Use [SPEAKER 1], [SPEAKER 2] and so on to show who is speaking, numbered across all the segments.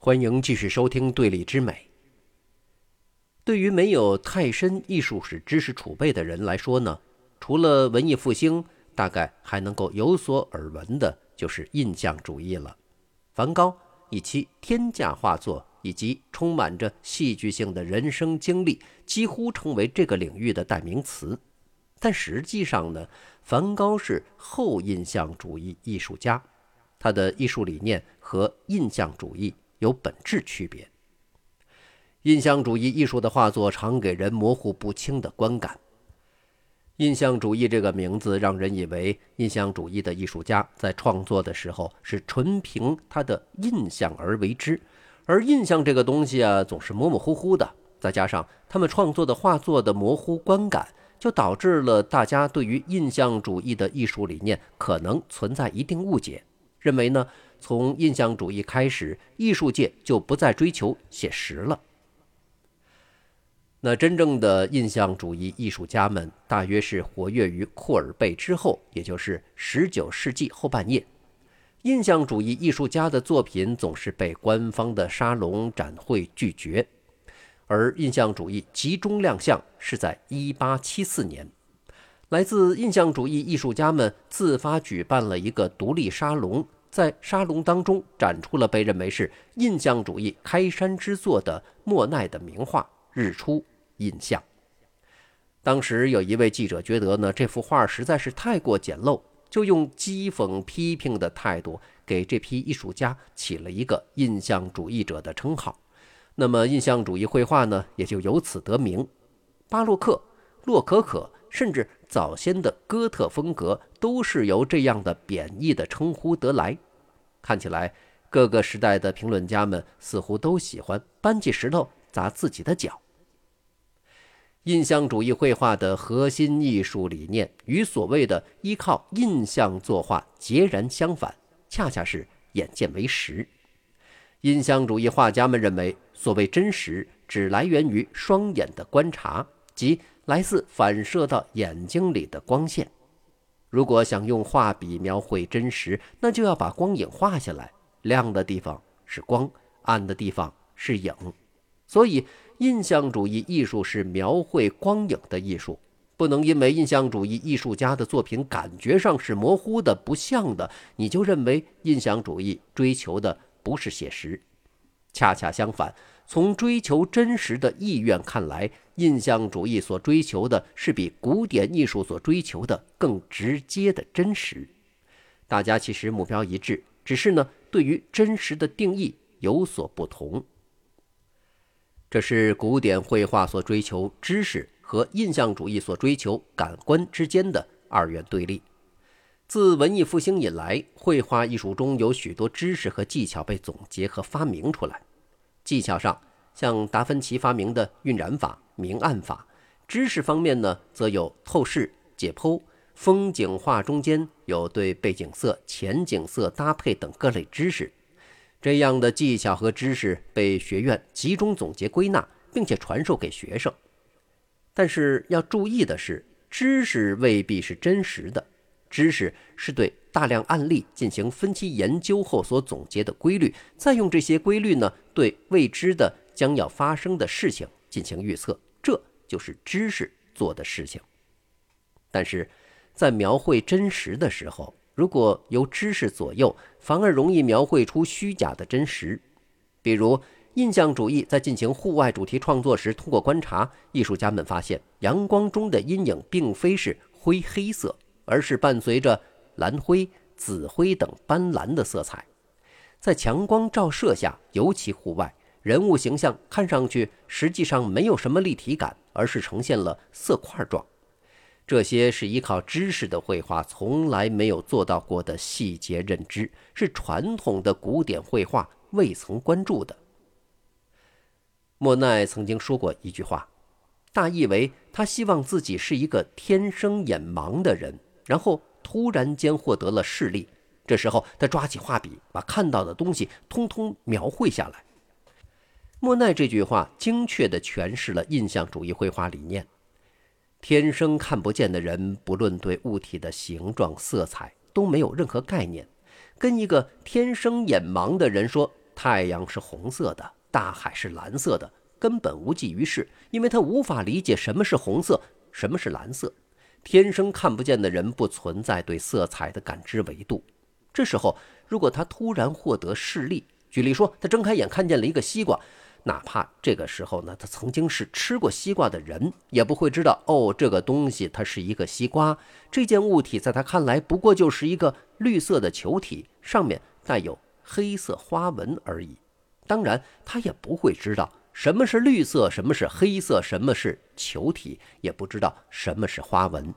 [SPEAKER 1] 欢迎继续收听《对立之美》。对于没有太深艺术史知识储备的人来说呢，除了文艺复兴，大概还能够有所耳闻的，就是印象主义了。梵高以其天价画作以及充满着戏剧性的人生经历，几乎成为这个领域的代名词。但实际上呢，梵高是后印象主义艺术家，他的艺术理念和印象主义。有本质区别。印象主义艺术的画作常给人模糊不清的观感。印象主义这个名字让人以为印象主义的艺术家在创作的时候是纯凭他的印象而为之，而印象这个东西啊总是模模糊糊的，再加上他们创作的画作的模糊观感，就导致了大家对于印象主义的艺术理念可能存在一定误解，认为呢。从印象主义开始，艺术界就不再追求写实了。那真正的印象主义艺术家们，大约是活跃于库尔贝之后，也就是十九世纪后半叶。印象主义艺术家的作品总是被官方的沙龙展会拒绝，而印象主义集中亮相是在一八七四年，来自印象主义艺术家们自发举办了一个独立沙龙。在沙龙当中展出了被认为是印象主义开山之作的莫奈的名画《日出印象》。当时有一位记者觉得呢，这幅画实在是太过简陋，就用讥讽批评的态度给这批艺术家起了一个印象主义者的称号。那么，印象主义绘画呢，也就由此得名。巴洛克、洛可可，甚至。早先的哥特风格都是由这样的贬义的称呼得来。看起来，各个时代的评论家们似乎都喜欢搬起石头砸自己的脚。印象主义绘画的核心艺术理念与所谓的依靠印象作画截然相反，恰恰是眼见为实。印象主义画家们认为，所谓真实只来源于双眼的观察，即。来自反射到眼睛里的光线。如果想用画笔描绘真实，那就要把光影画下来，亮的地方是光，暗的地方是影。所以，印象主义艺术是描绘光影的艺术。不能因为印象主义艺术家的作品感觉上是模糊的、不像的，你就认为印象主义追求的不是写实。恰恰相反。从追求真实的意愿看来，印象主义所追求的是比古典艺术所追求的更直接的真实。大家其实目标一致，只是呢，对于真实的定义有所不同。这是古典绘画所追求知识和印象主义所追求感官之间的二元对立。自文艺复兴以来，绘画艺术中有许多知识和技巧被总结和发明出来。技巧上，像达芬奇发明的晕染法、明暗法；知识方面呢，则有透视、解剖、风景画中间有对背景色、前景色搭配等各类知识。这样的技巧和知识被学院集中总结归纳，并且传授给学生。但是要注意的是，知识未必是真实的，知识是对。大量案例进行分析研究后所总结的规律，再用这些规律呢，对未知的将要发生的事情进行预测，这就是知识做的事情。但是，在描绘真实的时候，如果由知识左右，反而容易描绘出虚假的真实。比如，印象主义在进行户外主题创作时，通过观察，艺术家们发现阳光中的阴影并非是灰黑色，而是伴随着。蓝灰、紫灰等斑斓的色彩，在强光照射下，尤其户外，人物形象看上去实际上没有什么立体感，而是呈现了色块状。这些是依靠知识的绘画从来没有做到过的细节认知，是传统的古典绘画未曾关注的。莫奈曾经说过一句话，大意为他希望自己是一个天生眼盲的人，然后。突然间获得了视力，这时候他抓起画笔，把看到的东西通通描绘下来。莫奈这句话精确地诠释了印象主义绘画理念：天生看不见的人，不论对物体的形状、色彩都没有任何概念，跟一个天生眼盲的人说太阳是红色的，大海是蓝色的，根本无济于事，因为他无法理解什么是红色，什么是蓝色。天生看不见的人不存在对色彩的感知维度。这时候，如果他突然获得视力，举例说，他睁开眼看见了一个西瓜，哪怕这个时候呢，他曾经是吃过西瓜的人，也不会知道哦，这个东西它是一个西瓜。这件物体在他看来不过就是一个绿色的球体，上面带有黑色花纹而已。当然，他也不会知道什么是绿色，什么是黑色，什么是球体，也不知道什么是花纹。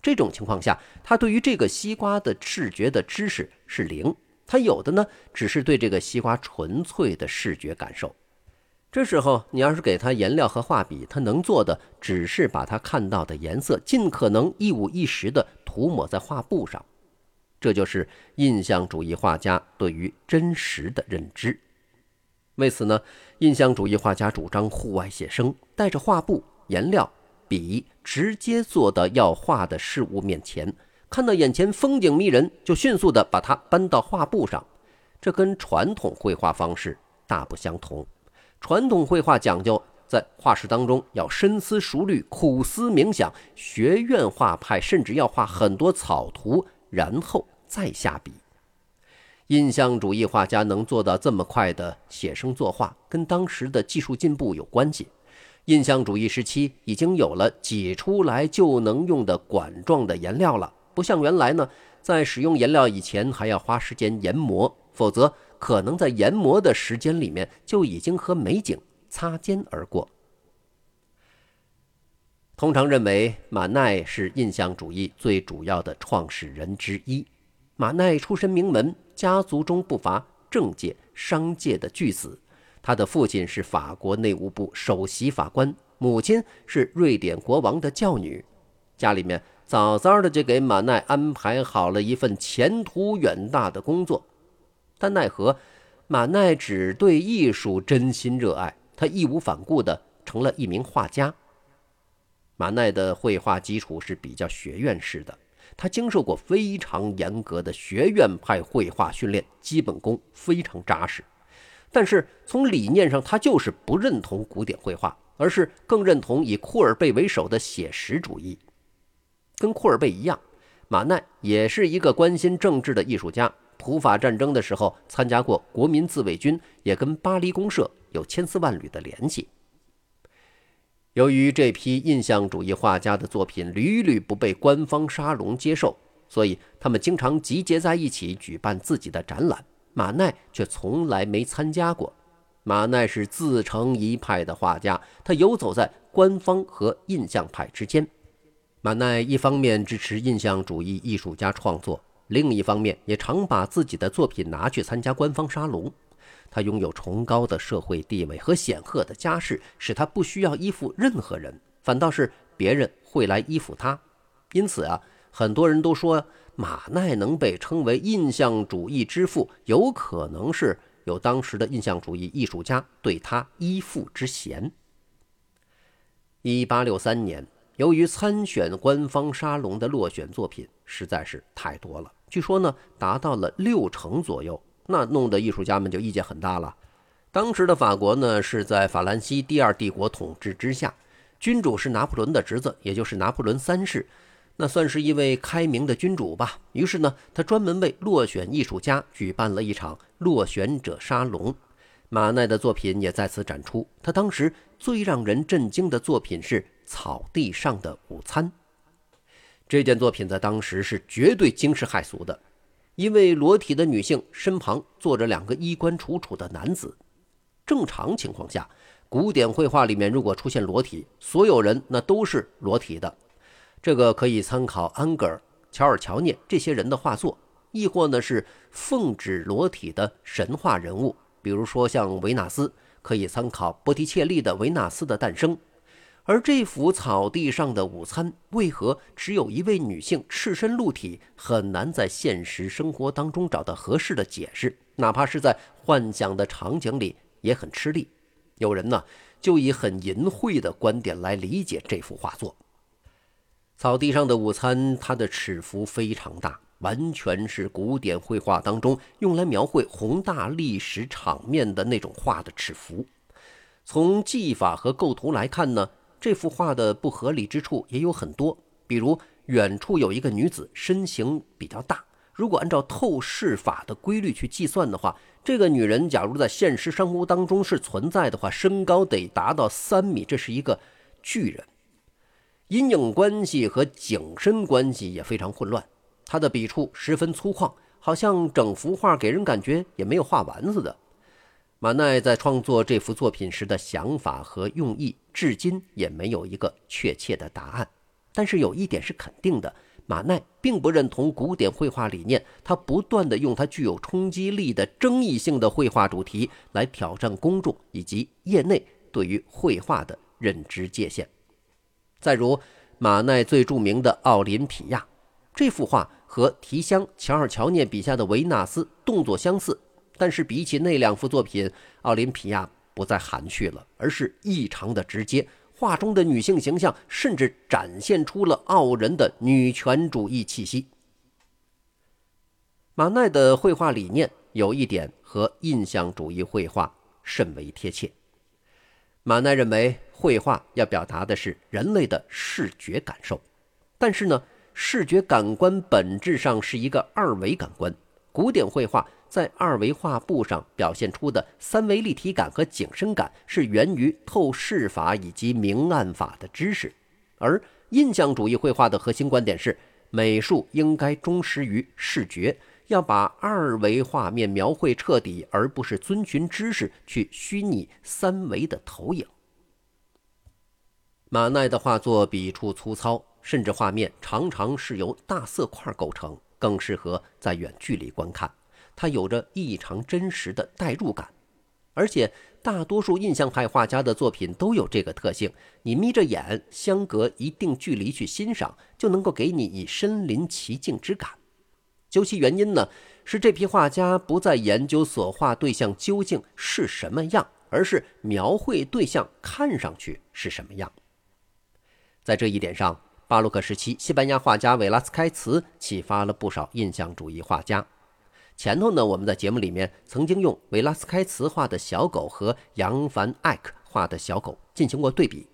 [SPEAKER 1] 这种情况下，他对于这个西瓜的视觉的知识是零，他有的呢只是对这个西瓜纯粹的视觉感受。这时候，你要是给他颜料和画笔，他能做的只是把他看到的颜色尽可能一五一十地涂抹在画布上。这就是印象主义画家对于真实的认知。为此呢，印象主义画家主张户外写生，带着画布、颜料。笔直接坐到要画的事物面前，看到眼前风景迷人，就迅速地把它搬到画布上。这跟传统绘画方式大不相同。传统绘画讲究在画室当中要深思熟虑、苦思冥想；学院画派甚至要画很多草图，然后再下笔。印象主义画家能做到这么快的写生作画，跟当时的技术进步有关系。印象主义时期已经有了挤出来就能用的管状的颜料了，不像原来呢，在使用颜料以前还要花时间研磨，否则可能在研磨的时间里面就已经和美景擦肩而过。通常认为马奈是印象主义最主要的创始人之一。马奈出身名门，家族中不乏政界、商界的巨子。他的父亲是法国内务部首席法官，母亲是瑞典国王的教女，家里面早早的就给马奈安排好了一份前途远大的工作。但奈何，马奈只对艺术真心热爱，他义无反顾的成了一名画家。马奈的绘画基础是比较学院式的，他经受过非常严格的学院派绘画训练，基本功非常扎实。但是从理念上，他就是不认同古典绘画，而是更认同以库尔贝为首的写实主义。跟库尔贝一样，马奈也是一个关心政治的艺术家。普法战争的时候，参加过国民自卫军，也跟巴黎公社有千丝万缕的联系。由于这批印象主义画家的作品屡屡不被官方沙龙接受，所以他们经常集结在一起举办自己的展览。马奈却从来没参加过。马奈是自成一派的画家，他游走在官方和印象派之间。马奈一方面支持印象主义艺术家创作，另一方面也常把自己的作品拿去参加官方沙龙。他拥有崇高的社会地位和显赫的家世，使他不需要依附任何人，反倒是别人会来依附他。因此啊，很多人都说。马奈能被称为印象主义之父，有可能是有当时的印象主义艺术家对他依附之嫌。一八六三年，由于参选官方沙龙的落选作品实在是太多了，据说呢达到了六成左右，那弄得艺术家们就意见很大了。当时的法国呢是在法兰西第二帝国统治之下，君主是拿破仑的侄子，也就是拿破仑三世。那算是一位开明的君主吧。于是呢，他专门为落选艺术家举办了一场落选者沙龙，马奈的作品也在此展出。他当时最让人震惊的作品是《草地上的午餐》。这件作品在当时是绝对惊世骇俗的。一位裸体的女性身旁坐着两个衣冠楚楚的男子。正常情况下，古典绘画里面如果出现裸体，所有人那都是裸体的。这个可以参考安格尔、乔尔乔涅这些人的画作，亦或呢是奉旨裸体的神话人物，比如说像维纳斯，可以参考波提切利的《维纳斯的诞生》。而这幅草地上的午餐，为何只有一位女性赤身露体，很难在现实生活当中找到合适的解释，哪怕是在幻想的场景里也很吃力。有人呢就以很淫秽的观点来理解这幅画作。草地上的午餐，它的尺幅非常大，完全是古典绘画当中用来描绘宏大历史场面的那种画的尺幅。从技法和构图来看呢，这幅画的不合理之处也有很多。比如远处有一个女子，身形比较大。如果按照透视法的规律去计算的话，这个女人假如在现实生活当中是存在的话，身高得达到三米，这是一个巨人。阴影关系和景深关系也非常混乱，他的笔触十分粗犷，好像整幅画给人感觉也没有画完似的。马奈在创作这幅作品时的想法和用意，至今也没有一个确切的答案。但是有一点是肯定的，马奈并不认同古典绘画理念，他不断的用他具有冲击力的争议性的绘画主题来挑战公众以及业内对于绘画的认知界限。再如马奈最著名的《奥林匹亚》，这幅画和提香、乔尔乔涅笔下的维纳斯动作相似，但是比起那两幅作品，《奥林匹亚》不再含蓄了，而是异常的直接。画中的女性形象甚至展现出了傲人的女权主义气息。马奈的绘画理念有一点和印象主义绘画甚为贴切。马奈认为。绘画要表达的是人类的视觉感受，但是呢，视觉感官本质上是一个二维感官。古典绘画在二维画布上表现出的三维立体感和景深感，是源于透视法以及明暗法的知识。而印象主义绘画的核心观点是，美术应该忠实于视觉，要把二维画面描绘彻底，而不是遵循知识去虚拟三维的投影。马奈的画作笔触粗糙，甚至画面常常是由大色块构成，更适合在远距离观看。它有着异常真实的代入感，而且大多数印象派画家的作品都有这个特性：你眯着眼，相隔一定距离去欣赏，就能够给你以身临其境之感。究其原因呢，是这批画家不再研究所画对象究竟是什么样，而是描绘对象看上去是什么样。在这一点上，巴洛克时期西班牙画家维拉斯开茨启发了不少印象主义画家。前头呢，我们在节目里面曾经用维拉斯开茨画的小狗和扬凡艾克画的小狗进行过对比，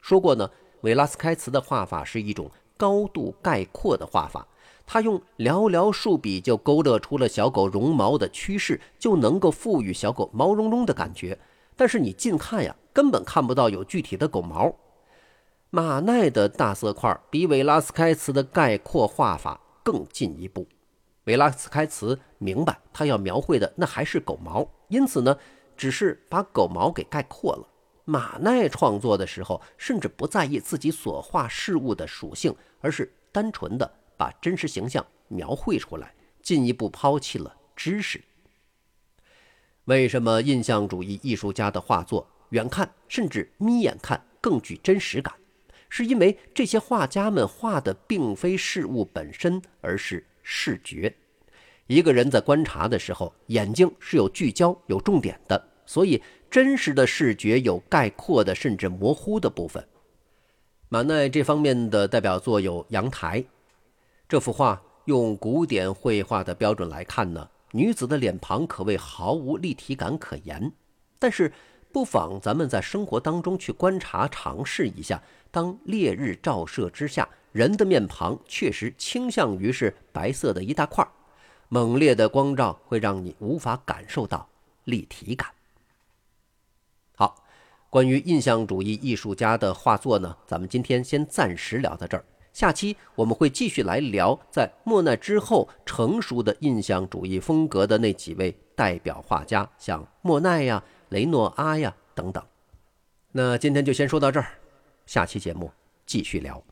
[SPEAKER 1] 说过呢，维拉斯开茨的画法是一种高度概括的画法，他用寥寥数笔就勾勒出了小狗绒毛的趋势，就能够赋予小狗毛茸茸的感觉。但是你近看呀，根本看不到有具体的狗毛。马奈的大色块比维拉斯开茨的概括画法更进一步。维拉斯开茨明白，他要描绘的那还是狗毛，因此呢，只是把狗毛给概括了。马奈创作的时候，甚至不在意自己所画事物的属性，而是单纯的把真实形象描绘出来，进一步抛弃了知识。为什么印象主义艺术家的画作远看甚至眯眼看更具真实感？是因为这些画家们画的并非事物本身，而是视觉。一个人在观察的时候，眼睛是有聚焦、有重点的，所以真实的视觉有概括的，甚至模糊的部分。马奈这方面的代表作有《阳台》这幅画，用古典绘画的标准来看呢，女子的脸庞可谓毫无立体感可言。但是，不妨咱们在生活当中去观察、尝试一下。当烈日照射之下，人的面庞确实倾向于是白色的一大块猛烈的光照会让你无法感受到立体感。好，关于印象主义艺术家的画作呢，咱们今天先暂时聊到这儿。下期我们会继续来聊在莫奈之后成熟的印象主义风格的那几位代表画家，像莫奈呀、雷诺阿呀等等。那今天就先说到这儿。下期节目继续聊。